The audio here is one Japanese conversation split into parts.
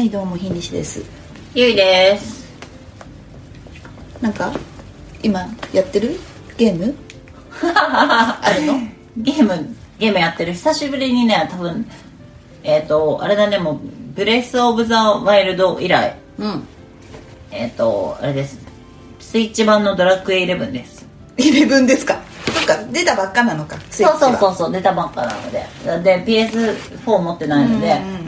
はいどうもひんりしです。ゆいです。なんか今やってる？ゲーム？あるの？ゲームゲームやってる。久しぶりにね多分えっ、とあれだねもうブレス・オブ・ザ・ワイルド以来。うん。えっ、とあれです。スイッチ版のドラクエ11です。11ですか？そっか出たばっかなのかそうそうそうそう出たばっかなので。で PS4 持ってないので、うんうんうん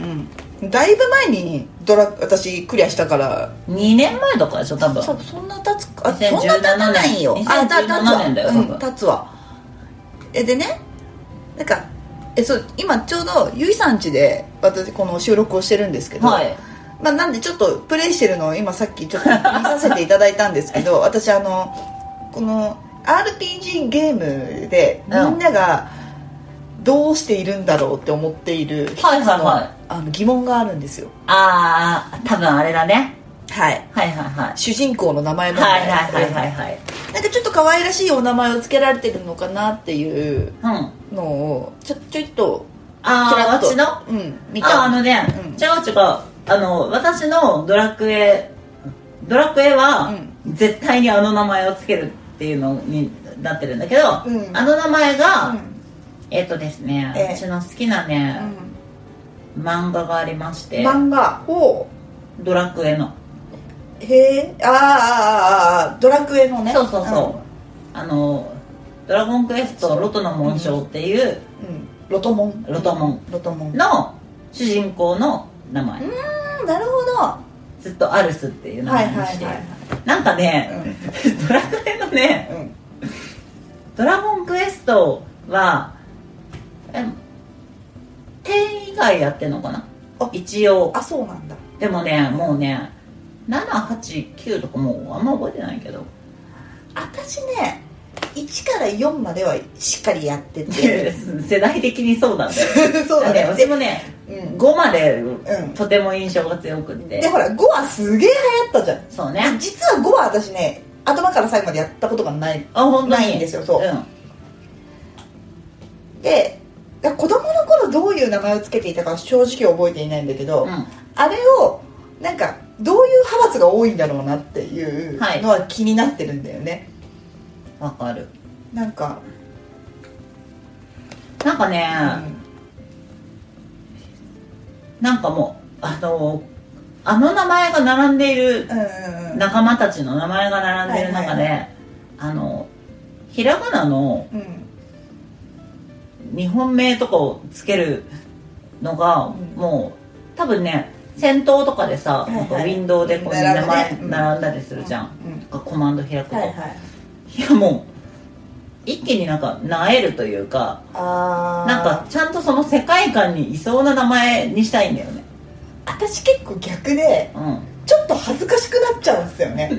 だいぶ前にドラ私クリアしたから。2年前とかでしょ多分。そそんな経つか。あ2017そんな経たないよ。年あた経つわ2017年だよ多分。うん経つわ。えでね。なんかえそう今ちょうどゆいさん家で私この収録をしてるんですけど、はい。まあ、なんでちょっとプレイしてるのを今さっきちょっと見させていただいたんですけど。私あのこの RPG ゲームでみんながどうしているんだろうって思っている一つの,、はいはいはいあの疑問があるんですよ。ああ多分あれだね。はい。はいはいはい。主人公の名前問はい題はいはいはいはい。なんかちょっと可愛らしいお名前を付けられてるのかなっていううん。のをちょちょいっとああ私の？うん見あたあのね、うん。違う違う。あの私のドラクエドラクエは、絶対にあの名前をつけるっていうのになってるんだけど、うん。あの名前が、うん。えっ、とですね、ええ。私の好きなね、漫画がありまして漫画をドラクエの。へえあーあーあドラクエのね。そうそうそう、あの「ドラゴンクエストロトの紋章」っていううん、うん、ロトモン。ロトモン。ロトモン。の主人公の名前、うんなるほど。ずっとアルスっていう名前にして、はいはいはいなんかね、ドラクエのねうん。ドラゴンクエストはえ10以外やってんのかな？あ一応。あそうなんだ。でもねもうね789とかもうあんま覚えてないけど。私ね1から4まではしっかりやってて。世代的にそうなんだよ。そうだね私もねうん。5までんとても印象が強くって、でほら5はすげえ流行ったじゃん。そうね。実は5は私ね頭から最後までやったことがないあ本当に？ないんですよそう。うん。で子供の頃どういう名前を付けていたか正直覚えていないんだけど、うん。あれをなんかどういう派閥が多いんだろうなっていうのは気になってるんだよね、わかる。なんか、なんかね、うなんかもうあのあの名前が並んでいる仲間たちの名前が並んでいる中で、はい。あのひらがなのうん日本名とかをつけるのが、うん。もう多分ね戦闘とかでさ、なんかウィンドウでこう名前うん。並んだりするじゃん、うん。とかコマンド開くと、はいはい。いやもう一気になんかなえるというかなんかちゃんとその世界観にいそうな名前にしたいんだよね。私結構逆でうん。ちょっと恥ずかしくなっちゃうんですよね。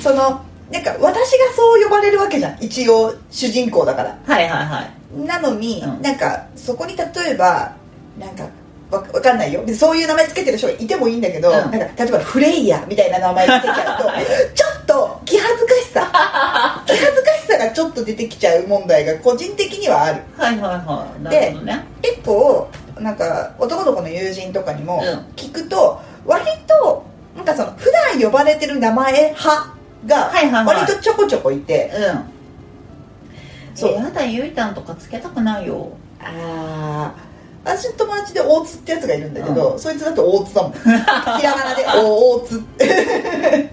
そのなんか私がそう呼ばれるわけじゃん。一応主人公だから。はいはいはい。なのに、うん。なんかそこに例えばなんかわわかんないよ。別にそういう名前つけてる人がいてもいいんだけど、うん。なんか例えばフレイヤみたいな名前つけちゃうとちょっと気恥ずかしさ。気恥ずかしさがちょっと出てきちゃう問題が個人的にはある。はいはいはい。なるほどね。結構なんか男の子の友人とかにもうん。聞くと、割となんかその普段呼ばれてる名前派が割とちょこちょこいて、うん。そう。えやだゆいたんとかつけたくないよ。ああ私の友達で大津ってやつがいるんだけど、そいつだと大津だもん。ひらがなで大津。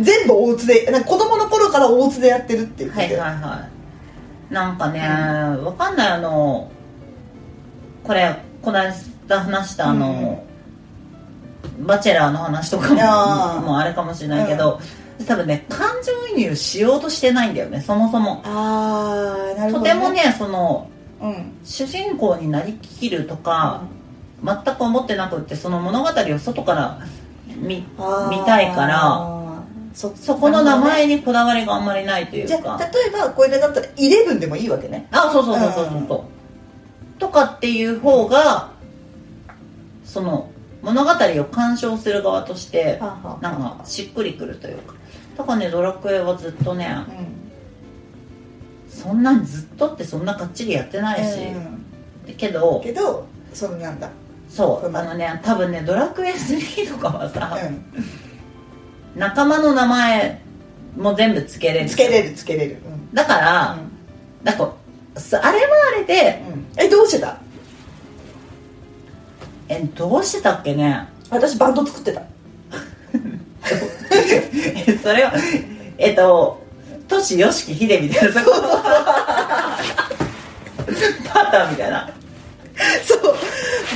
全部大津でなんか子供の頃から大津でやってるって言ってて、はいはいはい。なんかね、わかんないあのこれこの間話したあの、バチェラーの話とかもあれかもしれないけど、多分ね感情移入しようとしてないんだよねそもそも。ああなるほど、とてもねそのうん。主人公になりきるとか、全く思ってなくってその物語を外から見見たいからそそこの名前ににこだわりがあんまりないというじゃかあ例えばこれだったらイレブンでもいいわけね。あそうそうそうそうそうそう。とかっていう方がその物語を鑑賞する側としてなんかしっくりくるというかだからねドラクエはずっとねうん。そんなんずっとってそんながっちりやってないし、うん。けどけどそのなんだ。そそううあのね多分ねドラクエ3とかはさ、う仲間の名前も全部つけれる。んつけれるつけれる。うん。だから、だからすあれはあれでうん。えどうしてた？えどうしてたっけね？私バンド作ってた。え それはえっと都市よしきひでみたいな。そこパターンみたいな。そう。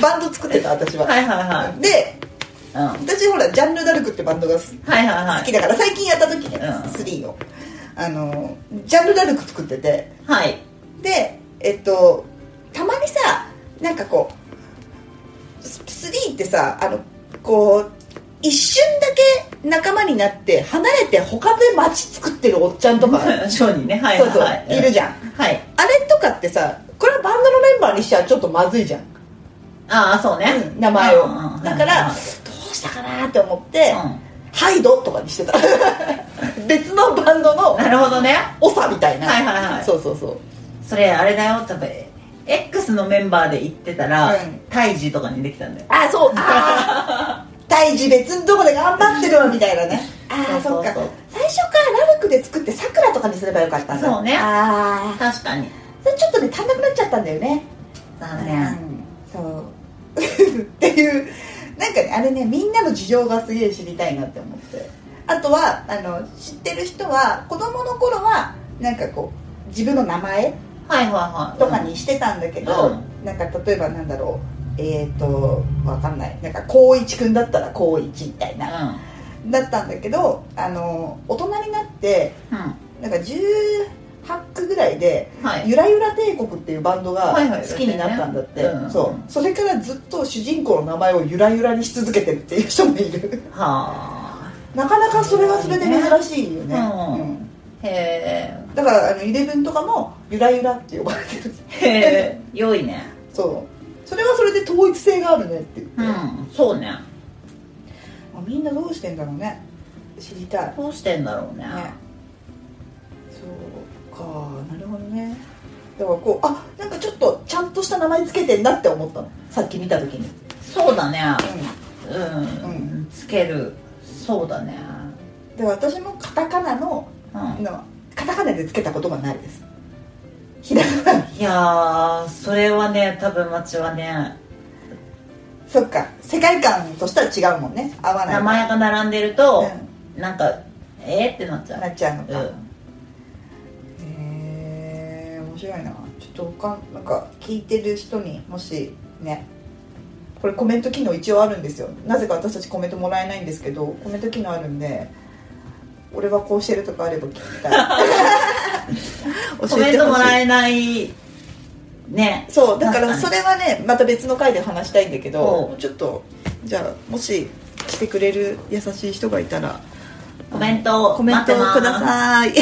バンド作ってた私は、はいはいはい。でうん。は私ほらジャンヌ・ダルクってバンドが好いはいはい。きだから最近やった時ね、うん。3を。あのジャンヌ・ダルク作ってて。はい。でえっとたまにさなんかこう3ってさあのこう一瞬だけ仲間になって離れて他で街作ってるおっちゃんとか。商人ね。はいはいい。るじゃん。はい。あれとかってさこれはバンドのメンバーにしちゃちょっとまずいじゃん、ああそうね、うん名前を。うんうんうんだからうんどうしたかなって思って、うん。ハイドとかにしてた。別のバンドのなるほどね。長みたいな。はいはいはい。そうそうそう。それあれだよ。多分 X のメンバーで行ってたら、うん。タイジとかにできたんだよ。あそう。あ ー大事別のとこで頑張ってるわみたいなね。ああそっか。最初からラルクで作ってさくらとかにすればよかったんだ。そうね。ああ確かに。それちょっとね足んなくなっちゃったんだよね。残念。そう。っていうなんかねあれねみんなの事情がすげえ知りたいなって思って。あとはあの知ってる人は子供の頃はなんかこう自分の名前はいはいはい。とかにしてたんだけど、うなんか例えばなんだろうえっ、ー、とわかんない。なんか光一くんだったら光一みたいな、だったんだけどあの大人になってうん。うんなんか18区ぐらいではい。ゆらゆら帝国っていうバンドが好きになったんだって、うんそう。それからずっと主人公の名前をゆらゆらにし続けてるっていう人もいる。はあ。なかなかそれはそれで珍しいよね、うん。うん。へだからあのイレブンとかもゆらゆらって呼ばれてる。えへえ。良いね。そうそれはそれで統一性があるねって言って、うん。そうね。まあみんなどうしてんだろうね。知りたい。ねどうしてんだろうね。そうかなるほどね。だからこうあなんかちょっとちゃんとした名前つけてんなって思ったの。さっき見た時に。そうだね。うん、うん。つける。そうだね。で私もカタカナのうん。のカタカナでつけたことがないですひらがないやーそれはね多分町はねそっか。世界観としては違うもんね。合わない。名前が並んでると、なんかえー、ってなっちゃう。なっちゃうのか、うん。へえ面白いな。ちょっと他なんか聞いてる人にもしねこれコメント機能一応あるんですよ。なぜか私たちコメントもらえないんですけどコメント機能あるんで俺はこうしてるとかあれば聞きたい コメントもらええない。ねそうだからそれはねまた別の回で話したいんだけどちょっとじゃあもし来てくれる優しい人がいたらコメントコメントをくだいさい